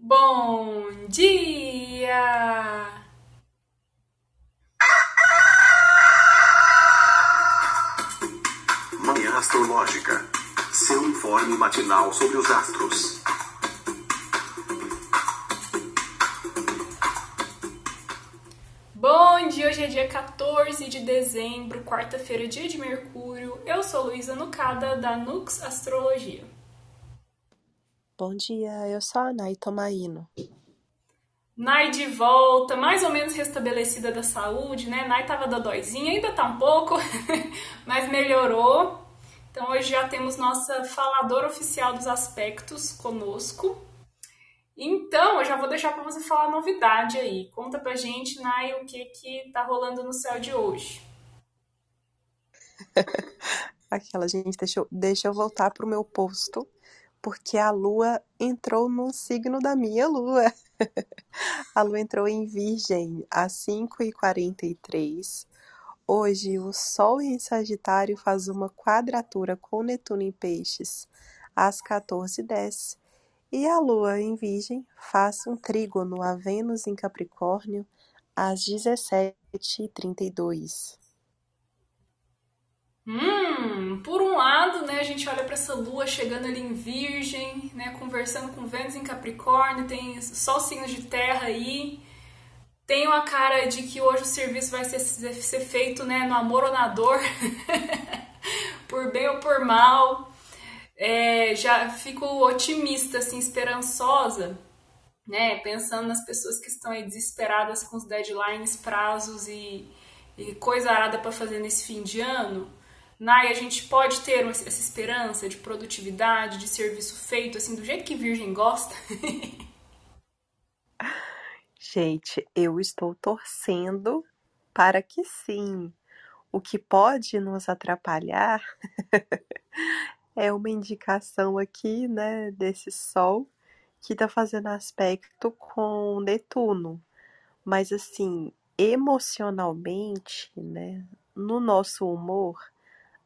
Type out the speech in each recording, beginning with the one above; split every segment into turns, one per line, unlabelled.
Bom dia!
Manhã Astrológica. Seu informe matinal sobre os astros.
Bom dia, hoje é dia 14 de dezembro, quarta-feira, dia de Mercúrio. Eu sou Luísa Nucada, da Nux Astrologia.
Bom dia, eu sou a Nai Tomaino.
Nai de volta, mais ou menos restabelecida da saúde, né? Nai tava dodóizinha, ainda tá um pouco, mas melhorou. Então hoje já temos nossa faladora oficial dos aspectos conosco. Então, eu já vou deixar para você falar a novidade aí. Conta pra gente, Nai, o que que tá rolando no céu de hoje.
Aquela, gente, deixa eu, deixa eu voltar pro meu posto porque a lua entrou no signo da minha lua. a lua entrou em Virgem às 5h43. Hoje, o Sol em Sagitário faz uma quadratura com Netuno em Peixes às 14h10. E a Lua em Virgem faz um trígono a Vênus em Capricórnio às 17h32.
Hum, por um lado, né, a gente olha para essa lua chegando ali em Virgem, né, conversando com Vênus em Capricórnio, tem só signos de terra aí. Tem uma cara de que hoje o serviço vai ser, ser feito, né, no amor ou na dor, por bem ou por mal. É, já fico otimista, assim, esperançosa, né, pensando nas pessoas que estão aí desesperadas com os deadlines, prazos e, e coisa arada para fazer nesse fim de ano Nai, a gente pode ter essa esperança de produtividade, de serviço feito, assim, do jeito que Virgem gosta?
gente, eu estou torcendo para que sim. O que pode nos atrapalhar é uma indicação aqui, né, desse Sol que está fazendo aspecto com Netuno. Mas assim, emocionalmente, né, no nosso humor,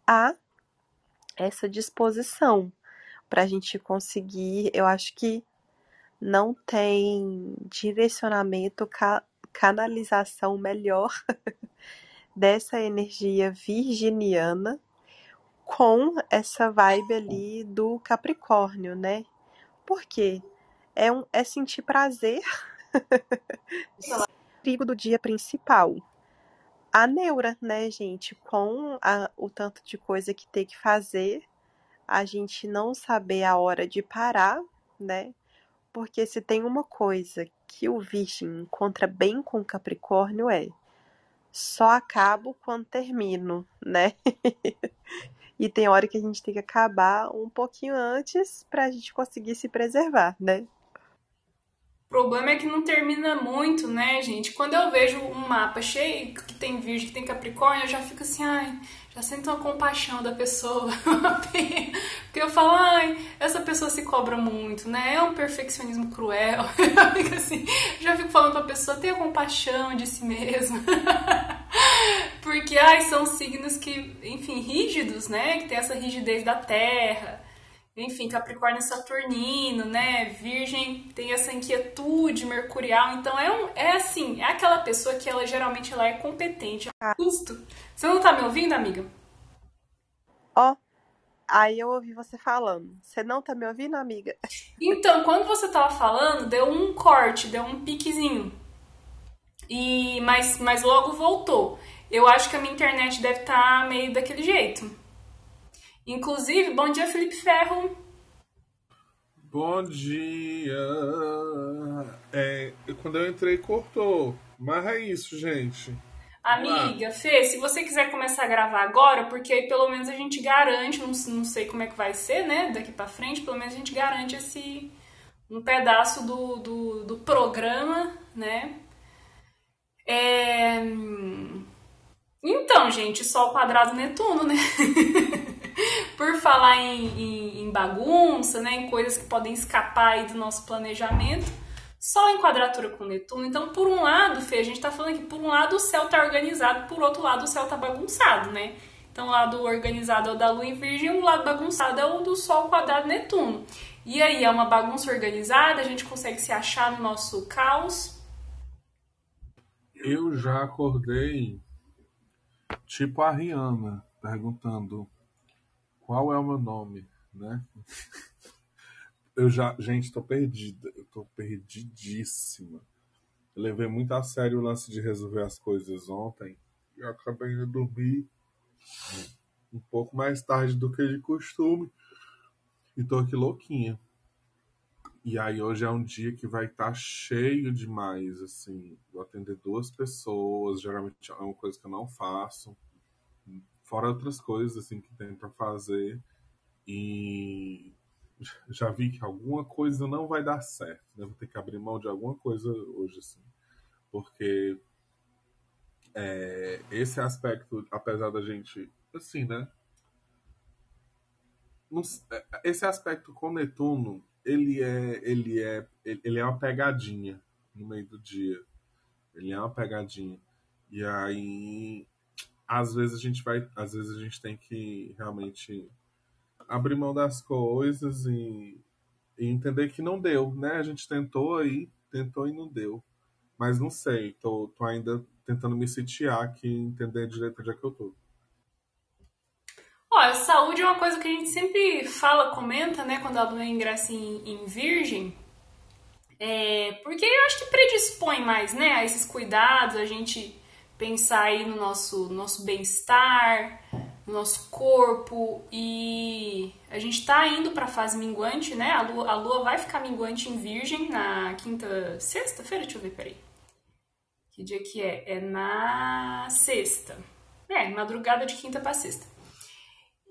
há essa disposição para a gente conseguir. Eu acho que não tem direcionamento, ca canalização melhor dessa energia virginiana com essa vibe ali do Capricórnio, né? Porque é, um, é sentir prazer trigo do dia principal a neura, né, gente? Com a, o tanto de coisa que tem que fazer, a gente não saber a hora de parar, né? Porque se tem uma coisa que o Virgem encontra bem com o Capricórnio é só acabo quando termino, né? e tem hora que a gente tem que acabar um pouquinho antes para a gente conseguir se preservar, né?
Problema é que não termina muito, né, gente? Quando eu vejo um mapa cheio que tem Virgem, que tem Capricórnio, eu já fico assim, ai, já sinto uma compaixão da pessoa. Porque eu falo, ai, essa pessoa se cobra muito, né? É um perfeccionismo cruel. Eu fico assim, já fico falando pra pessoa, tenha compaixão de si mesma. Porque, ai, são signos que, enfim, rígidos, né? Que tem essa rigidez da terra enfim, Capricórnio é saturnino, né? Virgem tem essa inquietude mercurial, então é um, é assim, é aquela pessoa que ela geralmente ela é competente. Ah. Custo. Você não tá me ouvindo, amiga?
Ó, oh, aí eu ouvi você falando. Você não tá me ouvindo, amiga?
Então, quando você tava falando, deu um corte, deu um piquezinho. E mas mas logo voltou. Eu acho que a minha internet deve estar tá meio daquele jeito. Inclusive, bom dia, Felipe Ferro.
Bom dia. É, quando eu entrei, cortou. Mas é isso, gente.
Amiga, Fê, se você quiser começar a gravar agora, porque aí pelo menos a gente garante, não, não sei como é que vai ser, né, daqui pra frente, pelo menos a gente garante esse um pedaço do, do, do programa, né? É... Então, gente, Sol quadrado Netuno, né? Por falar em, em, em, bagunça, né, em coisas que podem escapar aí do nosso planejamento, só em quadratura com Netuno. Então, por um lado, Fê, a gente está falando que por um lado o céu está organizado, por outro lado o céu está bagunçado, né? Então, o lado organizado é o da Lua em Virgem, o lado bagunçado é o do Sol quadrado Netuno. E aí, é uma bagunça organizada? A gente consegue se achar no nosso caos?
Eu já acordei tipo a Rihanna, perguntando qual é o meu nome, né? Eu já, gente, tô perdida, eu tô perdidíssima. Eu levei muito a sério o lance de resolver as coisas ontem e acabei indo dormir um pouco mais tarde do que de costume. E tô aqui louquinha. E aí hoje é um dia que vai estar tá cheio demais, assim. Vou atender duas pessoas, geralmente é uma coisa que eu não faço. Fora outras coisas, assim, que tem para fazer. E já vi que alguma coisa não vai dar certo, né? Vou ter que abrir mão de alguma coisa hoje, assim. Porque é, esse aspecto, apesar da gente, assim, né? É, esse aspecto com Netuno, ele é, ele é, ele é uma pegadinha no meio do dia. Ele é uma pegadinha. E aí, às vezes a gente vai, às vezes a gente tem que realmente abrir mão das coisas e, e entender que não deu, né? A gente tentou aí, tentou e não deu. Mas não sei, tô, tô ainda tentando me sitiar aqui, entender direito onde é que eu tô.
Olha, saúde é uma coisa que a gente sempre fala, comenta, né, quando a lua ingressa em, em virgem, é, porque eu acho que predispõe mais, né, a esses cuidados, a gente pensar aí no nosso, nosso bem-estar, no nosso corpo, e a gente tá indo pra fase minguante, né, a lua, a lua vai ficar minguante em virgem na quinta, sexta-feira, deixa eu ver, peraí. Que dia que é? É na sexta. É, madrugada de quinta para sexta.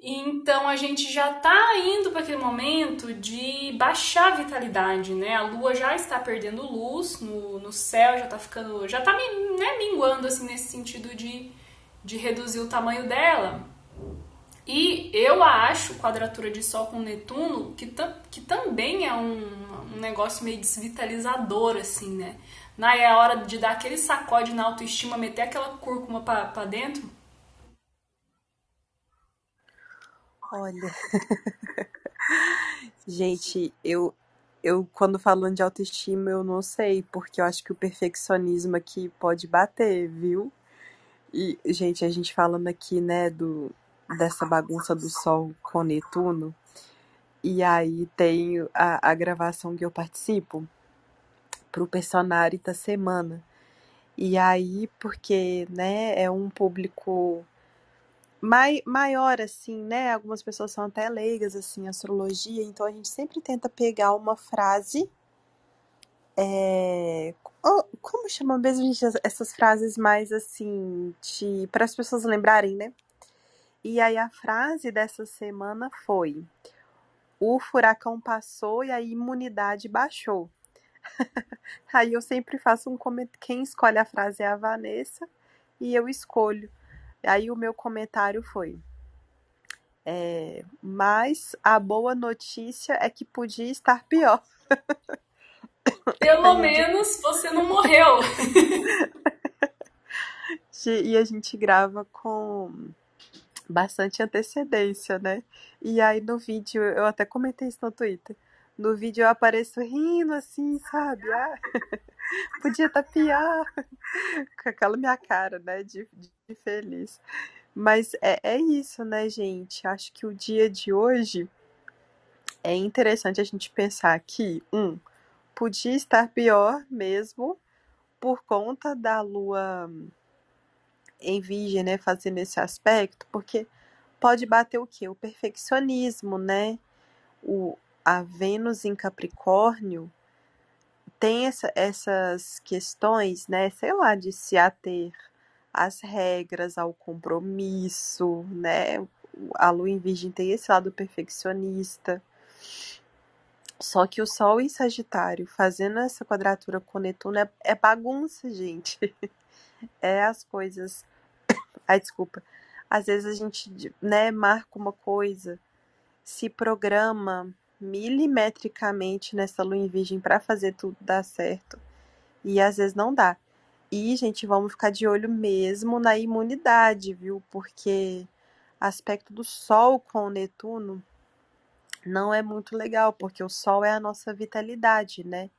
Então a gente já está indo para aquele momento de baixar a vitalidade, né? A lua já está perdendo luz no, no céu, já está ficando, já está né, minguando assim nesse sentido de, de reduzir o tamanho dela. E eu acho quadratura de Sol com Netuno que, que também é um, um negócio meio desvitalizador, assim, né? Na é a hora de dar aquele sacode na autoestima, meter aquela cúrcuma para dentro
Olha, gente, eu, eu quando falando de autoestima, eu não sei, porque eu acho que o perfeccionismo aqui pode bater, viu? E, gente, a gente falando aqui, né, do, dessa bagunça do Sol com Netuno, e aí tem a, a gravação que eu participo pro personagem da semana. E aí, porque, né, é um público mai, maior, assim, né? Algumas pessoas são até leigas, assim, astrologia, então a gente sempre tenta pegar uma frase. É... Como chama mesmo, gente, essas frases mais assim, de... para as pessoas lembrarem, né? E aí a frase dessa semana foi: O furacão passou e a imunidade baixou. aí eu sempre faço um comentário. Quem escolhe a frase é a Vanessa e eu escolho. Aí o meu comentário foi: é, mas a boa notícia é que podia estar pior.
Pelo menos você não morreu.
e a gente grava com bastante antecedência, né? E aí no vídeo, eu até comentei isso no Twitter. No vídeo eu apareço rindo assim, sabe? Ah, podia estar pior. Com aquela minha cara, né? De, de feliz. Mas é, é isso, né, gente? Acho que o dia de hoje é interessante a gente pensar que, um, podia estar pior mesmo por conta da lua em virgem, né, fazendo esse aspecto, porque pode bater o quê? O perfeccionismo, né? O, a Vênus em Capricórnio tem essa, essas questões, né, sei lá, de se ater às regras, ao compromisso, né? A lua em Virgem tem esse lado perfeccionista. Só que o Sol em Sagitário, fazendo essa quadratura com Netuno, é, é bagunça, gente. é as coisas. Ai, desculpa. Às vezes a gente né, marca uma coisa, se programa milimetricamente nessa lua em virgem para fazer tudo dar certo. E às vezes não dá. E, gente, vamos ficar de olho mesmo na imunidade, viu? Porque aspecto do Sol com o Netuno não é muito legal, porque o Sol é a nossa vitalidade, né?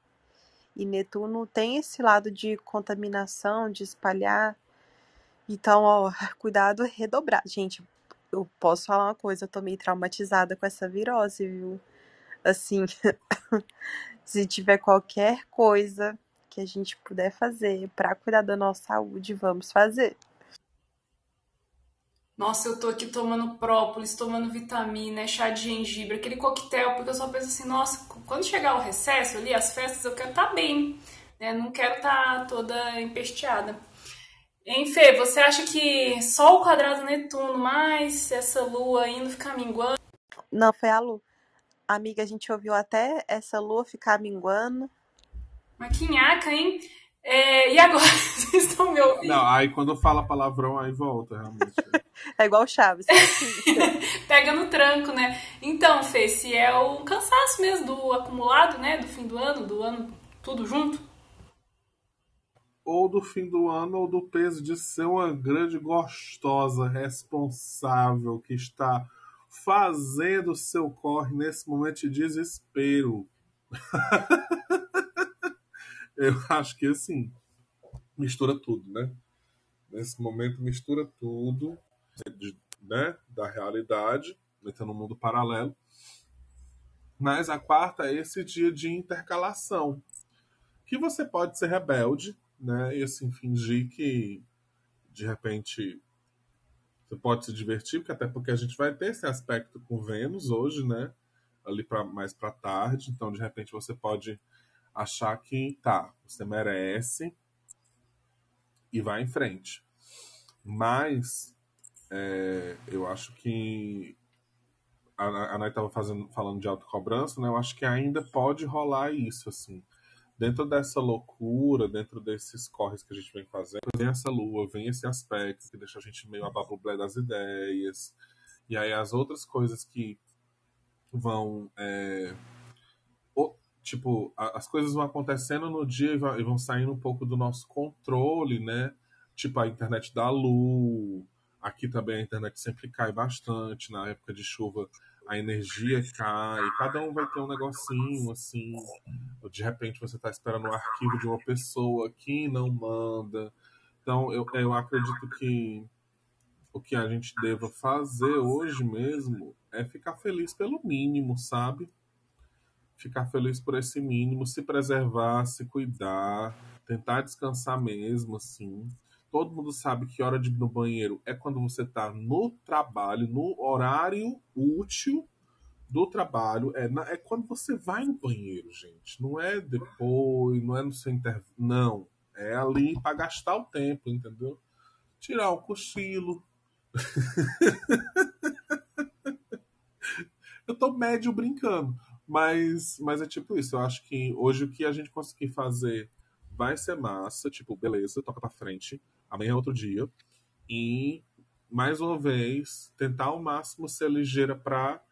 E Netuno tem esse lado de contaminação, de espalhar. Então, ó, cuidado redobrar. Gente, eu posso falar uma coisa, eu tô meio traumatizada com essa virose, viu? Assim, se tiver qualquer coisa que a gente puder fazer para cuidar da nossa saúde, vamos fazer.
Nossa, eu tô aqui tomando própolis, tomando vitamina, chá de gengibre, aquele coquetel, porque eu só penso assim, nossa, quando chegar o recesso ali, as festas, eu quero estar tá bem, né? Não quero estar tá toda empesteada. Hein, Fê, você acha que só o quadrado Netuno mais essa lua indo ficar minguando?
Não, foi a lua. Amiga, a gente ouviu até essa lua ficar minguando.
Maquinhaca, hein? É, e agora? Vocês estão me ouvindo?
Não, aí quando fala palavrão, aí volta, realmente.
é igual Chaves.
Pega no tranco, né? Então, Fê, se é o cansaço mesmo do acumulado, né? Do fim do ano, do ano tudo junto?
Ou do fim do ano, ou do peso de ser uma grande gostosa responsável que está fazendo o seu corre nesse momento de desespero. Eu acho que assim, mistura tudo, né? Nesse momento mistura tudo, né? Da realidade, metendo um mundo paralelo. Mas a quarta é esse dia de intercalação. Que você pode ser rebelde, né? E assim, fingir que de repente você pode se divertir, porque até porque a gente vai ter esse aspecto com Vênus hoje, né? Ali pra, mais para tarde, então de repente você pode achar que tá, você merece e vai em frente. Mas é, eu acho que a, a estava falando de autocobrança, né? Eu acho que ainda pode rolar isso, assim. Dentro dessa loucura, dentro desses corres que a gente vem fazendo, vem essa lua, vem esse aspecto que deixa a gente meio ababublé das ideias. E aí as outras coisas que vão é, tipo, as coisas vão acontecendo no dia e vão saindo um pouco do nosso controle, né? Tipo, a internet da luz. Aqui também a internet sempre cai bastante. Na época de chuva, a energia cai. Cada um vai ter um negocinho, assim. De repente você está esperando um arquivo de uma pessoa que não manda. Então, eu, eu acredito que o que a gente deva fazer hoje mesmo é ficar feliz pelo mínimo, sabe? Ficar feliz por esse mínimo, se preservar, se cuidar, tentar descansar mesmo, assim. Todo mundo sabe que hora de ir no banheiro é quando você está no trabalho, no horário útil do trabalho. É, na, é quando você vai no banheiro, gente. Não é depois, não é no seu intervalo. Não. É ali para gastar o tempo, entendeu? Tirar o cochilo. Eu tô médio brincando. Mas, mas é tipo isso. Eu acho que hoje o que a gente conseguir fazer vai ser massa. Tipo, beleza, toca pra frente. Amanhã é outro dia. E, mais uma vez, tentar ao máximo ser ligeira para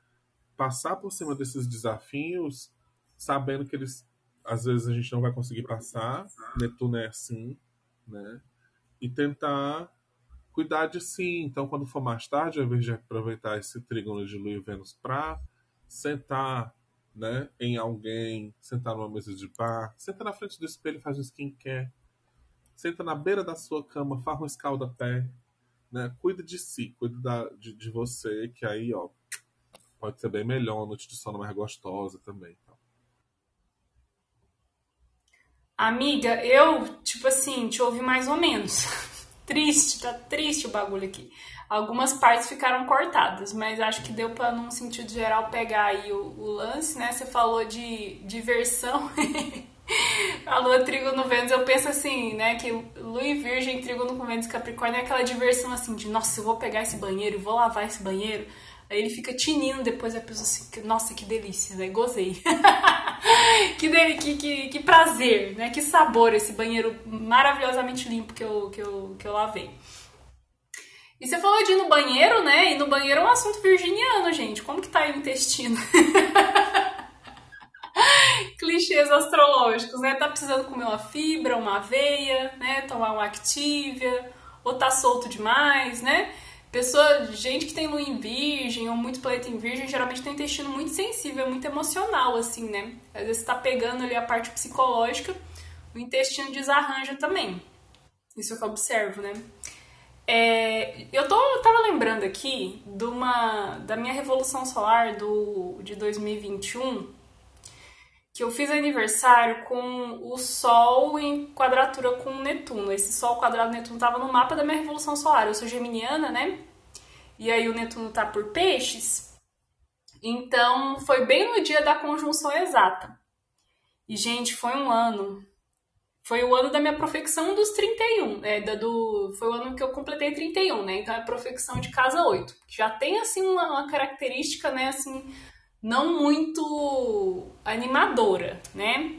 passar por cima desses desafios, sabendo que eles às vezes a gente não vai conseguir passar. Netuno é assim, né? E tentar cuidar de si. Então, quando for mais tarde, ao invés de aproveitar esse trígono de Lua e Vênus para sentar né, em alguém, sentar numa mesa de bar, senta na frente do espelho e faz um skincare, senta na beira da sua cama, faz um escalda-pé, né, cuida de si, cuida da, de, de você, que aí, ó, pode ser bem melhor, a noite de sono mais gostosa também. Então.
Amiga, eu, tipo assim, te ouvi mais ou menos. triste, tá triste o bagulho aqui. Algumas partes ficaram cortadas, mas acho que deu para, num sentido geral, pegar aí o, o lance, né? Você falou de diversão. a lua trigo no Vênus, eu penso assim, né? Que lua e virgem, trigo no Vênus Capricórnio é aquela diversão assim de, nossa, eu vou pegar esse banheiro, vou lavar esse banheiro. Aí ele fica tinindo depois a pessoa assim, nossa, que delícia, né? Gozei. que, dele, que, que, que prazer, né? Que sabor esse banheiro maravilhosamente limpo que eu, que eu, que eu lavei. E você falou de ir no banheiro, né? E no banheiro é um assunto virginiano, gente. Como que tá aí o intestino? Clichês astrológicos, né? Tá precisando comer uma fibra, uma aveia, né? Tomar uma Activia, ou tá solto demais, né? Pessoa, gente que tem lua em virgem ou muito planeta em virgem, geralmente tem um intestino muito sensível, muito emocional, assim, né? Às vezes tá pegando ali a parte psicológica, o intestino desarranja também. Isso que eu observo, né? É, eu tô, tava lembrando aqui de uma, da minha revolução solar do, de 2021, que eu fiz aniversário com o Sol em quadratura com Netuno. Esse Sol quadrado Netuno estava no mapa da minha revolução solar. Eu sou geminiana, né? E aí o Netuno tá por peixes. Então foi bem no dia da conjunção exata. E, gente, foi um ano. Foi o ano da minha profecção dos 31. Né? Da, do, foi o ano que eu completei 31, né? Então é a profecção de casa 8. Que já tem, assim, uma, uma característica, né? Assim, não muito animadora, né?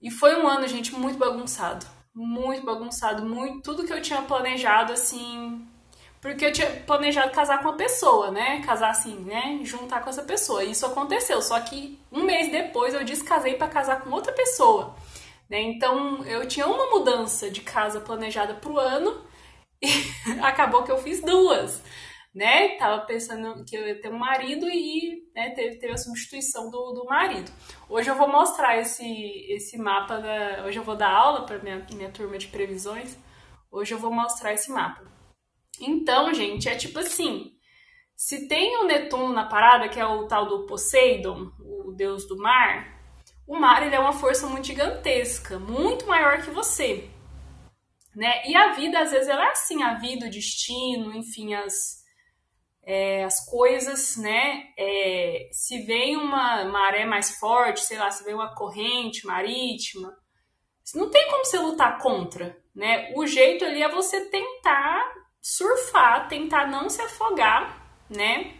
E foi um ano, gente, muito bagunçado. Muito bagunçado, muito tudo que eu tinha planejado assim, porque eu tinha planejado casar com uma pessoa, né? Casar assim, né? Juntar com essa pessoa. E isso aconteceu, só que um mês depois eu descasei para casar com outra pessoa. Né? Então eu tinha uma mudança de casa planejada pro ano e acabou que eu fiz duas né? Tava pensando que eu ia ter um marido e né, teve, teve a substituição do, do marido. Hoje eu vou mostrar esse, esse mapa, da, hoje eu vou dar aula para minha, minha turma de previsões. Hoje eu vou mostrar esse mapa. Então, gente, é tipo assim, se tem o Netuno na parada, que é o tal do Poseidon, o deus do mar, o mar ele é uma força muito gigantesca, muito maior que você. Né? E a vida, às vezes, ela é assim, a vida, o destino, enfim, as, é, as coisas, né? É, se vem uma maré mais forte, sei lá, se vem uma corrente marítima, não tem como você lutar contra, né? O jeito ali é você tentar surfar, tentar não se afogar, né?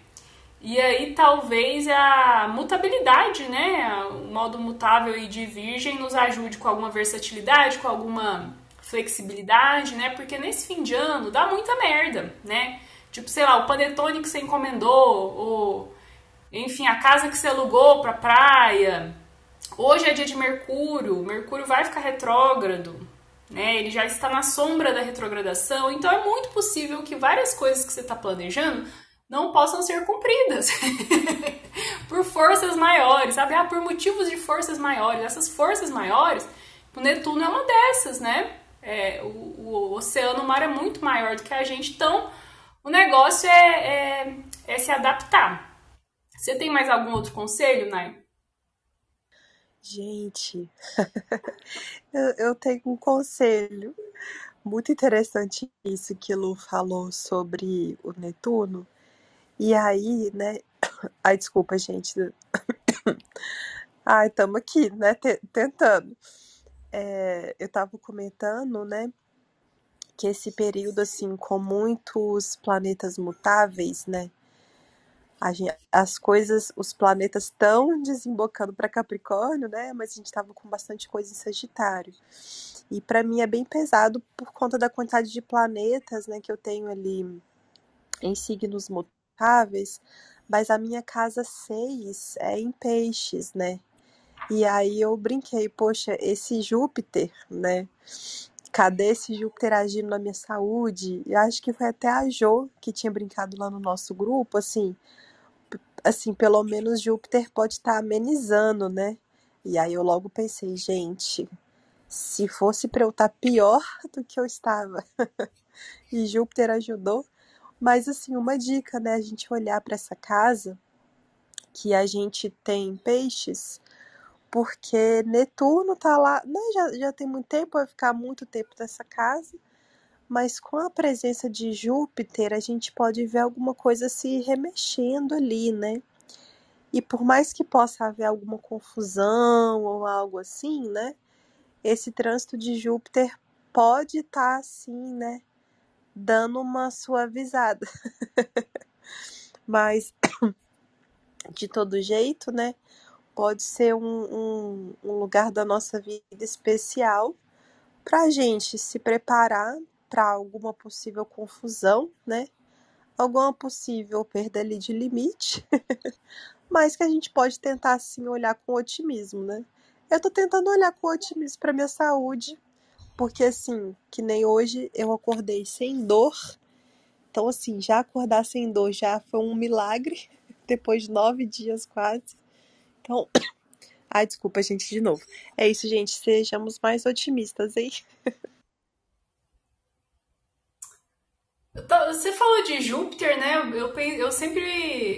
E aí talvez a mutabilidade, né? O modo mutável e de virgem nos ajude com alguma versatilidade, com alguma flexibilidade, né? Porque nesse fim de ano dá muita merda, né? Tipo, sei lá, o panetone que você encomendou, ou enfim, a casa que você alugou pra praia. Hoje é dia de Mercúrio, Mercúrio vai ficar retrógrado, né? Ele já está na sombra da retrogradação, então é muito possível que várias coisas que você está planejando não possam ser cumpridas por forças maiores, sabe? Ah, por motivos de forças maiores. Essas forças maiores, o Netuno é uma dessas, né? É, o, o oceano, o mar é muito maior do que a gente, então o negócio é, é, é se adaptar. Você tem mais algum outro conselho, Nai?
Gente, eu, eu tenho um conselho muito interessante isso que Lu falou sobre o Netuno. E aí, né? Ai, desculpa, gente. Ai, estamos aqui, né? Tentando. É, eu estava comentando, né? Que esse período, assim, com muitos planetas mutáveis, né? Gente, as coisas, os planetas estão desembocando para Capricórnio, né? Mas a gente estava com bastante coisa em Sagitário. E para mim é bem pesado por conta da quantidade de planetas, né, que eu tenho ali em signos mutáveis. Mas a minha casa 6 é em peixes, né? E aí eu brinquei, poxa, esse Júpiter, né? Cadê esse Júpiter agindo na minha saúde? E acho que foi até a Jo que tinha brincado lá no nosso grupo, assim, assim, pelo menos Júpiter pode estar tá amenizando, né? E aí eu logo pensei, gente, se fosse para eu estar tá pior do que eu estava. e Júpiter ajudou. Mas assim, uma dica, né, a gente olhar para essa casa que a gente tem peixes, porque Netuno tá lá, né, já, já tem muito tempo, vai ficar muito tempo nessa casa, mas com a presença de Júpiter, a gente pode ver alguma coisa se remexendo ali, né? E por mais que possa haver alguma confusão ou algo assim, né? Esse trânsito de Júpiter pode estar tá, assim, né? Dando uma suavizada. Mas de todo jeito, né? Pode ser um, um, um lugar da nossa vida especial para a gente se preparar para alguma possível confusão, né? Alguma possível perda ali de limite, mas que a gente pode tentar assim olhar com otimismo, né? Eu tô tentando olhar com otimismo para minha saúde, porque assim, que nem hoje eu acordei sem dor Então, assim, já acordar sem dor já foi um milagre, depois de nove dias quase. Então, ai, desculpa, gente, de novo. É isso, gente, sejamos mais otimistas, hein?
Você falou de Júpiter, né? Eu, eu sempre.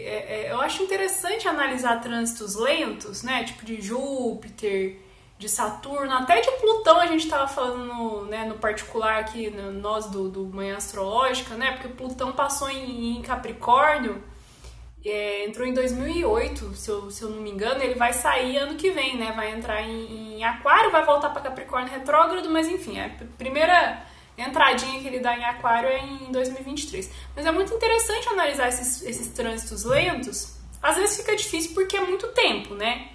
É, é, eu acho interessante analisar trânsitos lentos, né? Tipo de Júpiter, de Saturno, até de Plutão a gente estava falando no, né, no particular aqui, no, nós do, do Manhã Astrológica, né? Porque Plutão passou em, em Capricórnio, é, entrou em 2008, se eu, se eu não me engano, ele vai sair ano que vem, né? Vai entrar em, em Aquário, vai voltar para Capricórnio retrógrado, mas enfim, a primeira entradinha que ele dá em Aquário é em 2023. Mas é muito interessante analisar esses, esses trânsitos lentos. Às vezes fica difícil porque é muito tempo, né?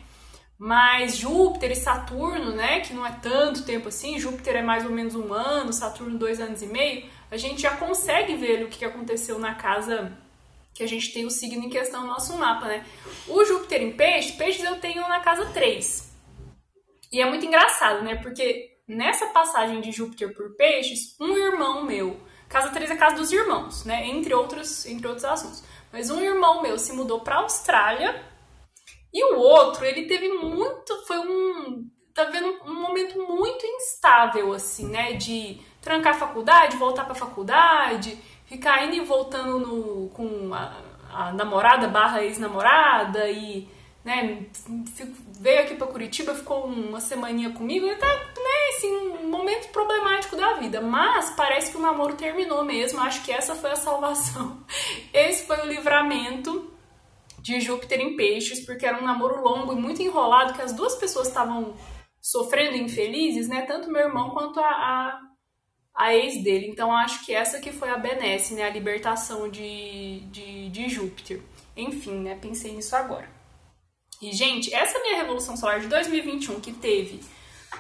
Mas Júpiter e Saturno, né, que não é tanto tempo assim, Júpiter é mais ou menos um ano, Saturno dois anos e meio, a gente já consegue ver o que aconteceu na casa que a gente tem o signo em questão no nosso mapa, né? O Júpiter em peixes, peixes eu tenho na casa 3. E é muito engraçado, né? Porque nessa passagem de Júpiter por peixes, um irmão meu, casa 3 é a casa dos irmãos, né? Entre outros, entre outros assuntos. Mas um irmão meu se mudou para a Austrália e o outro, ele teve muito. Foi um. Tá vendo? Um momento muito instável, assim, né? De trancar a faculdade, voltar pra faculdade, ficar indo e voltando no, com a, a namorada barra ex-namorada e. Né, veio aqui para Curitiba, ficou uma semaninha comigo e tá, né, assim, um momento problemático da vida. Mas parece que o namoro terminou mesmo. Acho que essa foi a salvação. Esse foi o livramento de Júpiter em peixes, porque era um namoro longo e muito enrolado, que as duas pessoas estavam sofrendo infelizes, né? Tanto meu irmão quanto a, a, a, ex dele. Então acho que essa que foi a benesse, né? A libertação de, de, de Júpiter. Enfim, né? Pensei nisso agora. E, gente, essa minha Revolução Solar de 2021 que teve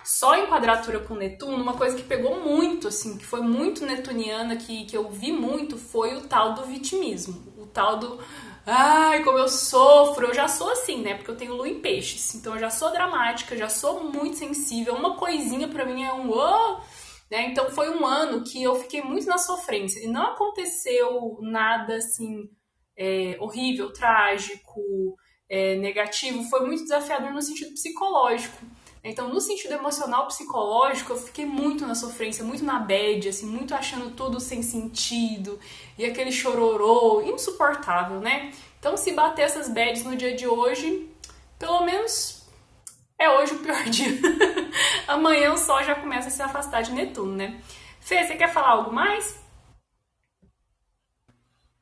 só em quadratura com Netuno, uma coisa que pegou muito, assim, que foi muito netuniana, que, que eu vi muito, foi o tal do vitimismo. O tal do ai, como eu sofro. Eu já sou assim, né? Porque eu tenho lua em peixes. Então eu já sou dramática, já sou muito sensível. Uma coisinha para mim é um oh! Né? Então foi um ano que eu fiquei muito na sofrência. E não aconteceu nada assim é, horrível, trágico, é, negativo. Foi muito desafiador no sentido psicológico. Então, no sentido emocional, psicológico, eu fiquei muito na sofrência, muito na bad, assim, muito achando tudo sem sentido, e aquele chororô, insuportável, né? Então, se bater essas bads no dia de hoje, pelo menos é hoje o pior dia. Amanhã o Sol já começa a se afastar de Netuno, né? Fê, você quer falar algo mais?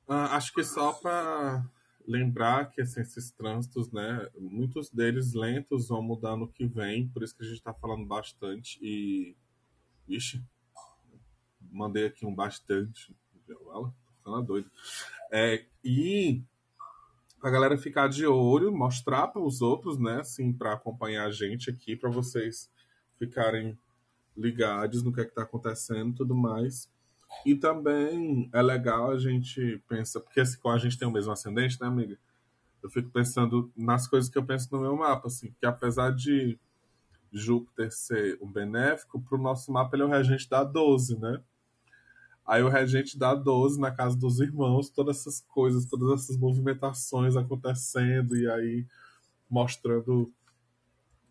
Uh, acho que só para lembrar que assim, esses trânsitos, né, muitos deles lentos vão mudar no que vem, por isso que a gente está falando bastante e Ixi, mandei aqui um bastante, ela ficando doida. É, e a galera ficar de olho, mostrar para os outros, né, assim, para acompanhar a gente aqui, para vocês ficarem ligados no que é está acontecendo, tudo mais. E também é legal a gente pensar, porque assim, como a gente tem o mesmo ascendente, né, amiga? Eu fico pensando nas coisas que eu penso no meu mapa, assim, que apesar de Júpiter ser um benéfico, para o nosso mapa ele é o regente da 12, né? Aí o regente dá 12 na casa dos irmãos, todas essas coisas, todas essas movimentações acontecendo, e aí mostrando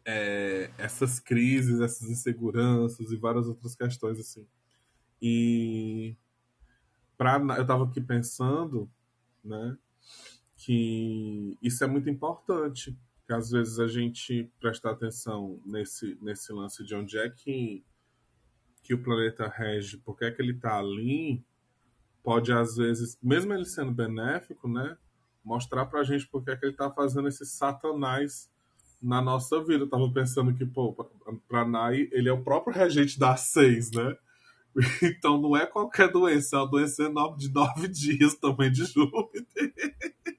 é, essas crises, essas inseguranças e várias outras questões assim. E pra, eu estava aqui pensando, né, que isso é muito importante, que às vezes a gente prestar atenção nesse, nesse lance de onde é que, que o planeta rege, porque é que ele está ali, pode às vezes, mesmo ele sendo benéfico, né, mostrar pra gente porque é que ele está fazendo esses satanás na nossa vida. Eu tava pensando que, pô, pra Nai, ele é o próprio regente da seis, né? Então não é qualquer doença, é uma doença enorme de nove dias também de Júpiter.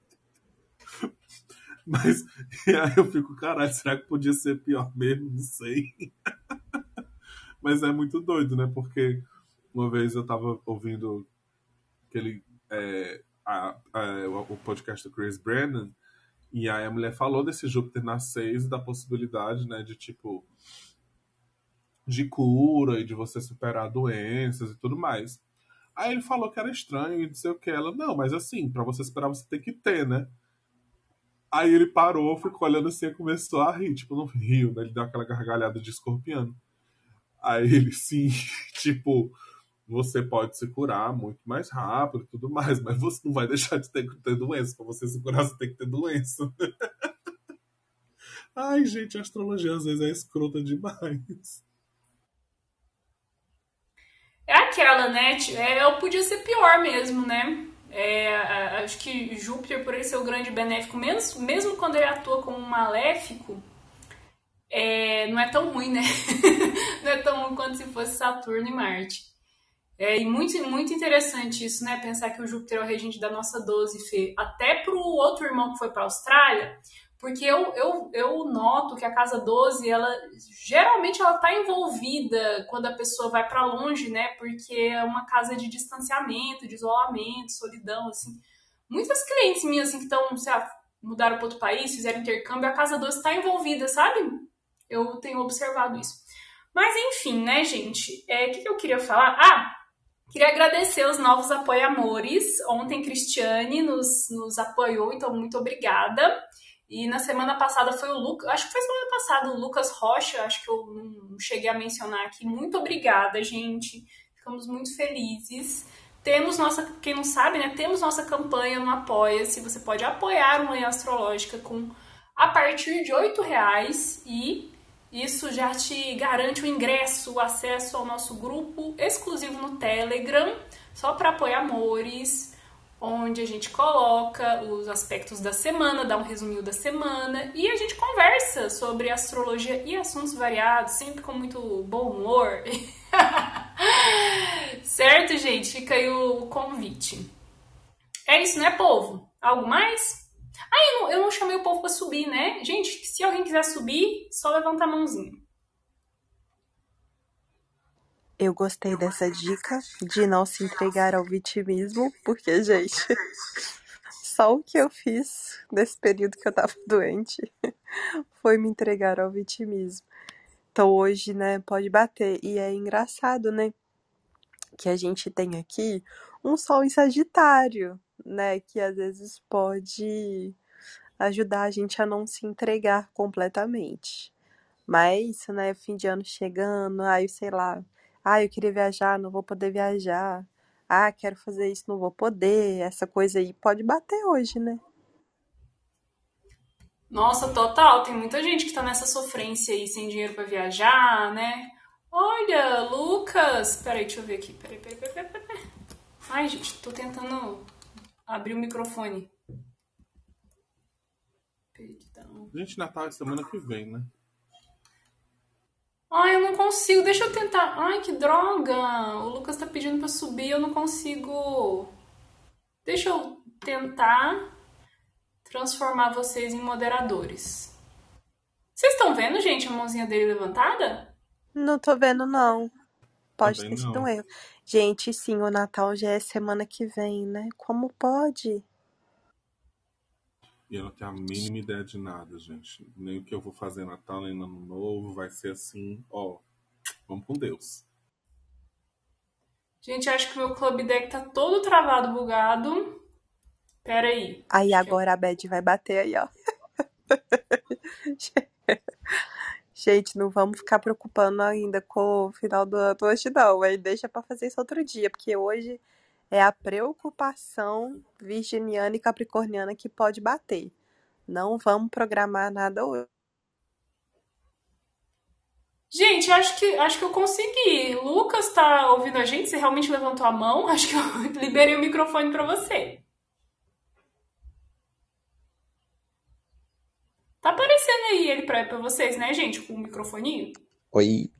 Mas aí eu fico, caralho, será que podia ser pior mesmo? Não sei. Mas é muito doido, né? Porque uma vez eu tava ouvindo aquele. É, a, a, o podcast do Chris Brandon, e aí a mulher falou desse Júpiter na seis da possibilidade, né, de tipo de cura e de você superar doenças e tudo mais. Aí ele falou que era estranho e não sei o que. Ela, não, mas assim, para você esperar, você tem que ter, né? Aí ele parou, ficou olhando assim e começou a rir, tipo, não riu, né? Ele deu aquela gargalhada de escorpião. Aí ele, sim, tipo, você pode se curar muito mais rápido e tudo mais, mas você não vai deixar de ter, ter doença. Pra você se curar, você tem que ter doença. Ai, gente, a astrologia às vezes é escrota demais.
É aquela, né? É, podia ser pior mesmo, né? É, acho que Júpiter, por ele ser o grande benéfico, mesmo, mesmo quando ele atua como um maléfico, é, não é tão ruim, né? não é tão ruim quanto se fosse Saturno e Marte. É, e muito, muito interessante isso, né? Pensar que o Júpiter é o regente da nossa 12 Fê. Até pro outro irmão que foi para Austrália, porque eu, eu, eu noto que a casa 12, ela geralmente ela tá envolvida quando a pessoa vai para longe, né? Porque é uma casa de distanciamento, de isolamento, solidão, assim. Muitas clientes minhas assim, que estão, sei lá, mudaram para outro país, fizeram intercâmbio, a casa 12 está envolvida, sabe? Eu tenho observado isso. Mas enfim, né, gente? O é, que, que eu queria falar? Ah, queria agradecer os novos apoiamores. Ontem Cristiane nos, nos apoiou, então muito obrigada. E na semana passada foi o Lucas, acho que foi semana passada, o Lucas Rocha, acho que eu não cheguei a mencionar aqui. Muito obrigada, gente. Ficamos muito felizes. Temos nossa, quem não sabe, né? Temos nossa campanha no Apoia-se. Você pode apoiar uma astrológica com a partir de R$ reais e isso já te garante o ingresso, o acesso ao nosso grupo exclusivo no Telegram, só para apoiar amores onde a gente coloca os aspectos da semana, dá um resuminho da semana e a gente conversa sobre astrologia e assuntos variados, sempre com muito bom humor. certo, gente? Fica aí o convite. É isso, né, povo? Algo mais? Ah, eu não, eu não chamei o povo para subir, né? Gente, se alguém quiser subir, só levanta a mãozinha.
Eu gostei dessa dica de não se entregar ao vitimismo, porque, gente, só o que eu fiz nesse período que eu tava doente foi me entregar ao vitimismo. Então hoje, né, pode bater. E é engraçado, né, que a gente tem aqui um sol em Sagitário, né, que às vezes pode ajudar a gente a não se entregar completamente. Mas, né, fim de ano chegando, aí sei lá, ah, eu queria viajar, não vou poder viajar. Ah, quero fazer isso, não vou poder. Essa coisa aí pode bater hoje, né?
Nossa, total. Tem muita gente que tá nessa sofrência aí, sem dinheiro para viajar, né? Olha, Lucas. Peraí, deixa eu ver aqui. Peraí, peraí, peraí, peraí. Ai, gente, tô tentando abrir o microfone.
Perdão. Gente, Natal é semana que vem, né?
Ai, eu não consigo. Deixa eu tentar. Ai, que droga! O Lucas tá pedindo pra subir, eu não consigo. Deixa eu tentar transformar vocês em moderadores. Vocês estão vendo, gente, a mãozinha dele levantada?
Não tô vendo, não. Pode ter sido um erro. Gente, sim, o Natal já é semana que vem, né? Como pode?
E eu não tenho a mínima ideia de nada, gente. Nem o que eu vou fazer Natal, nem Ano Novo. Vai ser assim, ó. Vamos com Deus.
Gente, acho que o meu club deck tá todo travado, bugado. Pera aí.
Aí agora a Bad vai bater aí, ó. Gente, não vamos ficar preocupando ainda com o final do ano hoje, não. Aí deixa pra fazer isso outro dia, porque hoje é a preocupação virginiana e capricorniana que pode bater. Não vamos programar nada hoje.
Gente, acho que, acho que eu consegui. Lucas tá ouvindo a gente? Você realmente levantou a mão? Acho que eu liberei o microfone para você. Tá aparecendo aí ele pra, pra vocês, né, gente? Com o microfoninho?
Oi.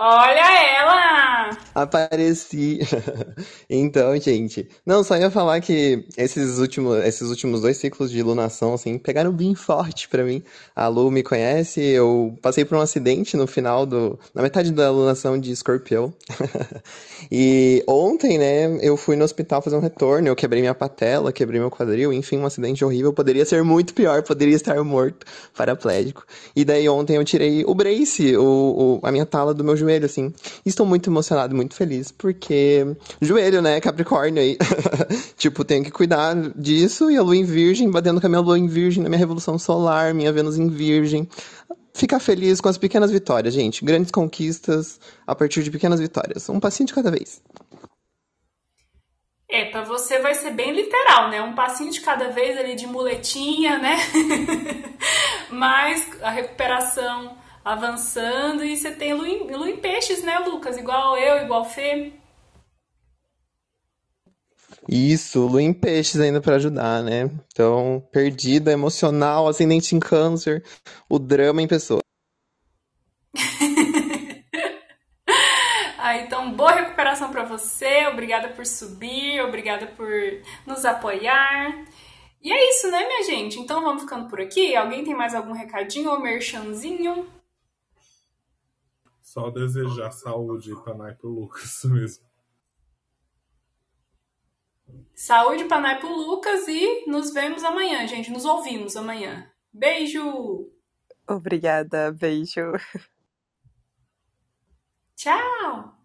Olha ela!
Apareci. então, gente. Não, só ia falar que esses últimos, esses últimos dois ciclos de lunação, assim, pegaram bem forte para mim. A Lu me conhece, eu passei por um acidente no final do. na metade da lunação de Scorpio. e ontem, né, eu fui no hospital fazer um retorno, eu quebrei minha patela, quebrei meu quadril, enfim, um acidente horrível. Poderia ser muito pior, poderia estar morto, paraplégico. E daí ontem eu tirei o brace, o, o a minha tala do meu joelho joelho, assim. Estou muito emocionado muito feliz, porque. Joelho, né? Capricórnio aí. tipo, tenho que cuidar disso. E a lua em virgem, batendo com a minha lua em virgem na minha revolução solar, minha Vênus em virgem. Ficar feliz com as pequenas vitórias, gente. Grandes conquistas a partir de pequenas vitórias. Um passinho de cada vez.
É, pra você vai ser bem literal, né? Um passinho de cada vez ali de muletinha, né? Mas a recuperação avançando e você tem lua em, lua em peixes, né, Lucas? Igual eu, igual Fê.
Isso, lua em peixes ainda para ajudar, né? Então, perdida, emocional, ascendente em câncer, o drama em pessoa.
Ah, então, boa recuperação para você. Obrigada por subir, obrigada por nos apoiar. E é isso, né, minha gente? Então vamos ficando por aqui. Alguém tem mais algum recadinho ou merchanzinho?
Só desejar saúde para Nai pro Lucas mesmo.
Saúde para Nai pro Lucas e nos vemos amanhã, gente. Nos ouvimos amanhã. Beijo!
Obrigada, beijo.
Tchau!